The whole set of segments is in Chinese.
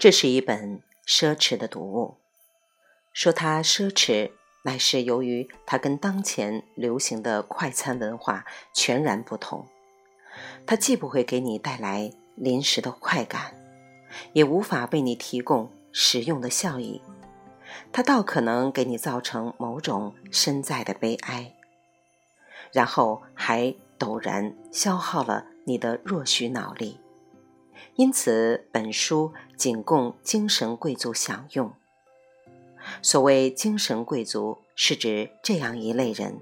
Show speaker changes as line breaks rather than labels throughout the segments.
这是一本奢侈的读物。说它奢侈，乃是由于它跟当前流行的快餐文化全然不同。它既不会给你带来临时的快感，也无法为你提供实用的效益。它倒可能给你造成某种身在的悲哀，然后还陡然消耗了你的若许脑力。因此，本书仅供精神贵族享用。所谓精神贵族，是指这样一类人：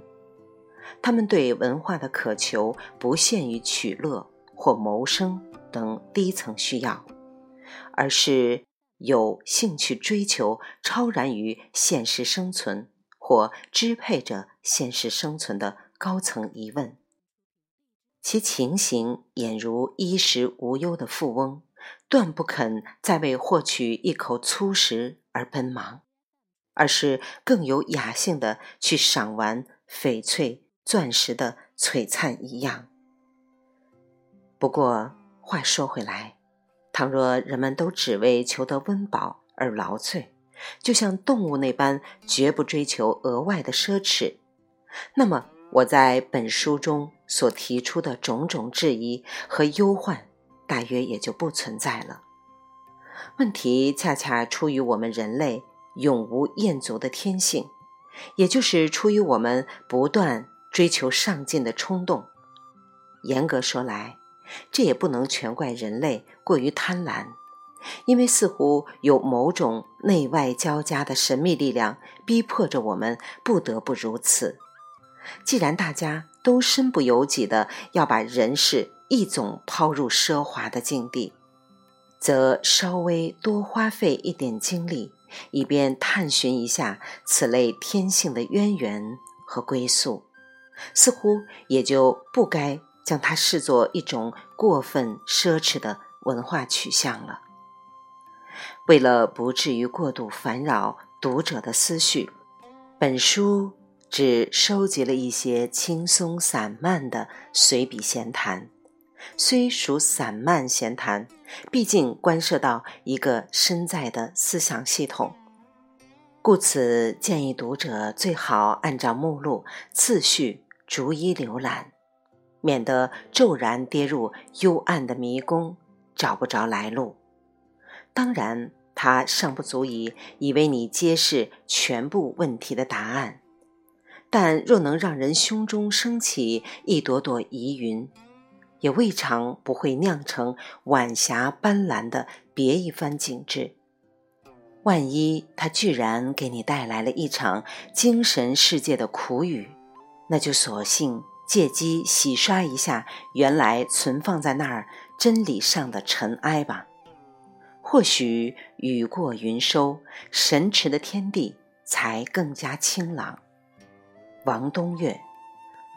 他们对文化的渴求不限于取乐或谋生等低层需要，而是有兴趣追求超然于现实生存或支配着现实生存的高层疑问。其情形俨如衣食无忧的富翁，断不肯再为获取一口粗食而奔忙。而是更有雅兴的去赏玩翡翠、钻石的璀璨一样。不过话说回来，倘若人们都只为求得温饱而劳瘁，就像动物那般绝不追求额外的奢侈，那么我在本书中所提出的种种质疑和忧患，大约也就不存在了。问题恰恰出于我们人类。永无厌足的天性，也就是出于我们不断追求上进的冲动。严格说来，这也不能全怪人类过于贪婪，因为似乎有某种内外交加的神秘力量逼迫着我们不得不如此。既然大家都身不由己的要把人世一总抛入奢华的境地，则稍微多花费一点精力。以便探寻一下此类天性的渊源和归宿，似乎也就不该将它视作一种过分奢侈的文化取向了。为了不至于过度烦扰读者的思绪，本书只收集了一些轻松散漫的随笔闲谈。虽属散漫闲谈，毕竟关涉到一个身在的思想系统，故此建议读者最好按照目录次序逐一浏览，免得骤然跌入幽暗的迷宫，找不着来路。当然，它尚不足以以为你揭示全部问题的答案，但若能让人胸中升起一朵朵疑云。也未尝不会酿成晚霞斑斓的别一番景致。万一它居然给你带来了一场精神世界的苦雨，那就索性借机洗刷一下原来存放在那儿真理上的尘埃吧。或许雨过云收，神池的天地才更加清朗。王东岳，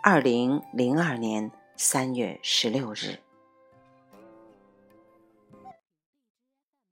二零零二年。三月十六日。